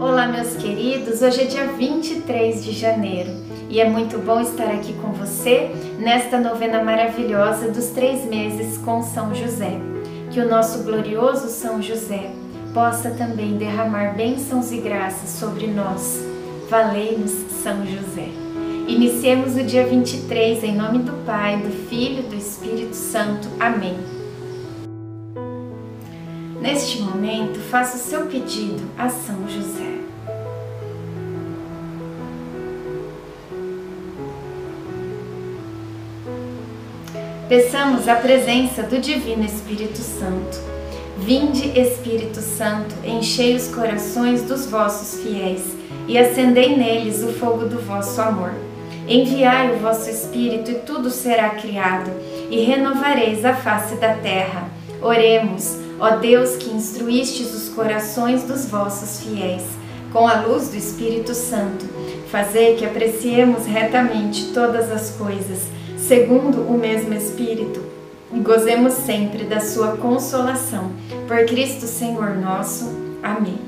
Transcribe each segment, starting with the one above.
Olá, meus queridos. Hoje é dia 23 de janeiro e é muito bom estar aqui com você nesta novena maravilhosa dos três meses com São José. Que o nosso glorioso São José possa também derramar bênçãos e graças sobre nós. Valei-nos, São José. Iniciemos o dia 23 em nome do Pai, do Filho e do Espírito Santo. Amém. Neste momento, faça o seu pedido a São José. Peçamos a presença do Divino Espírito Santo. Vinde, Espírito Santo, enchei os corações dos vossos fiéis e acendei neles o fogo do vosso amor. Enviai o vosso Espírito e tudo será criado, e renovareis a face da terra. Oremos, ó Deus que instruístes os corações dos vossos fiéis, com a luz do Espírito Santo. Fazei que apreciemos retamente todas as coisas, segundo o mesmo Espírito, e gozemos sempre da sua consolação. Por Cristo Senhor nosso. Amém.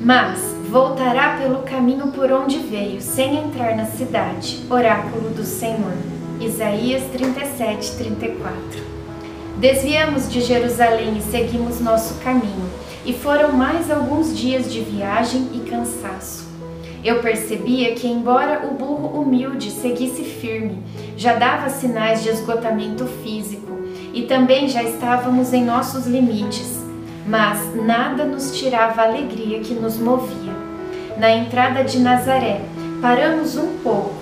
Mas voltará pelo caminho por onde veio, sem entrar na cidade. Oráculo do Senhor. Isaías 37, 34. Desviamos de Jerusalém e seguimos nosso caminho, e foram mais alguns dias de viagem e cansaço. Eu percebia que, embora o burro humilde seguisse firme, já dava sinais de esgotamento físico e também já estávamos em nossos limites, mas nada nos tirava a alegria que nos movia. Na entrada de Nazaré, paramos um pouco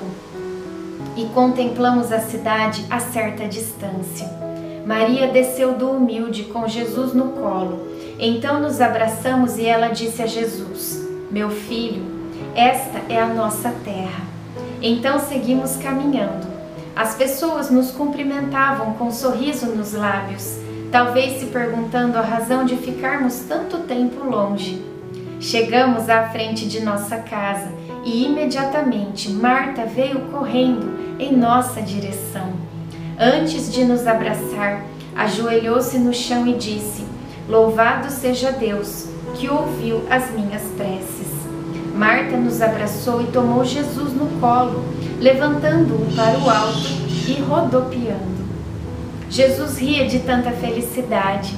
e contemplamos a cidade a certa distância. Maria desceu do humilde com Jesus no colo. Então nos abraçamos e ela disse a Jesus: Meu filho, esta é a nossa terra. Então seguimos caminhando. As pessoas nos cumprimentavam com um sorriso nos lábios, talvez se perguntando a razão de ficarmos tanto tempo longe. Chegamos à frente de nossa casa e imediatamente Marta veio correndo em nossa direção. Antes de nos abraçar, ajoelhou-se no chão e disse: Louvado seja Deus, que ouviu as minhas preces. Marta nos abraçou e tomou Jesus no colo, levantando-o para o alto e rodopiando. Jesus ria de tanta felicidade.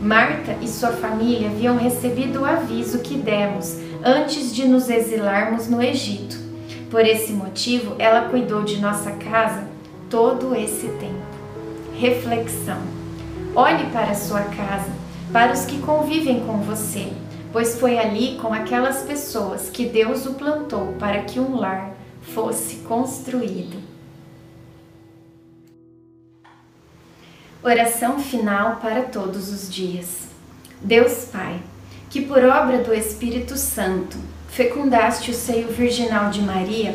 Marta e sua família haviam recebido o aviso que demos antes de nos exilarmos no Egito. Por esse motivo, ela cuidou de nossa casa todo esse tempo. Reflexão: olhe para a sua casa, para os que convivem com você pois foi ali com aquelas pessoas que Deus o plantou para que um lar fosse construído. Oração final para todos os dias. Deus Pai, que por obra do Espírito Santo fecundaste o seio virginal de Maria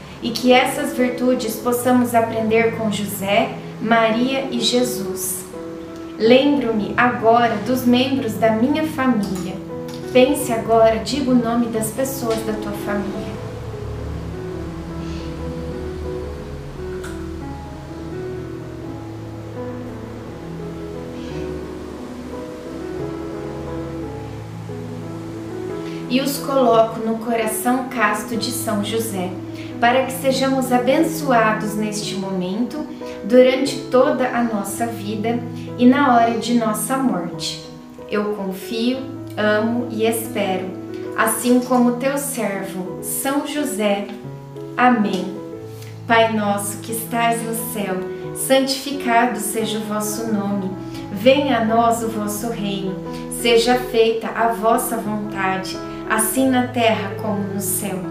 e que essas virtudes possamos aprender com José, Maria e Jesus Lembro-me agora dos membros da minha família. Pense agora, diga o nome das pessoas da tua família. E os coloco no coração casto de São José, para que sejamos abençoados neste momento durante toda a nossa vida e na hora de nossa morte. Eu confio, amo e espero. assim como teu servo, São José. Amém. Pai nosso que estais no céu, santificado seja o vosso nome. Venha a nós o vosso reino. Seja feita a vossa vontade, assim na terra como no céu.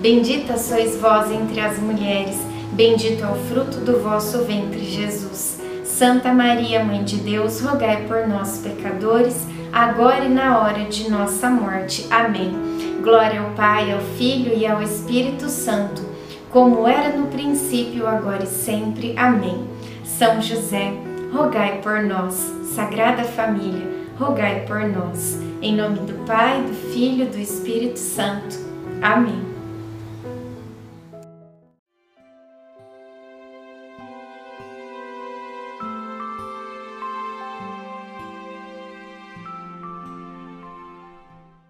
Bendita sois vós entre as mulheres, bendito é o fruto do vosso ventre, Jesus. Santa Maria, Mãe de Deus, rogai por nós, pecadores, agora e na hora de nossa morte. Amém. Glória ao Pai, ao Filho e ao Espírito Santo, como era no princípio, agora e sempre. Amém. São José, rogai por nós. Sagrada Família, rogai por nós. Em nome do Pai, do Filho e do Espírito Santo. Amém.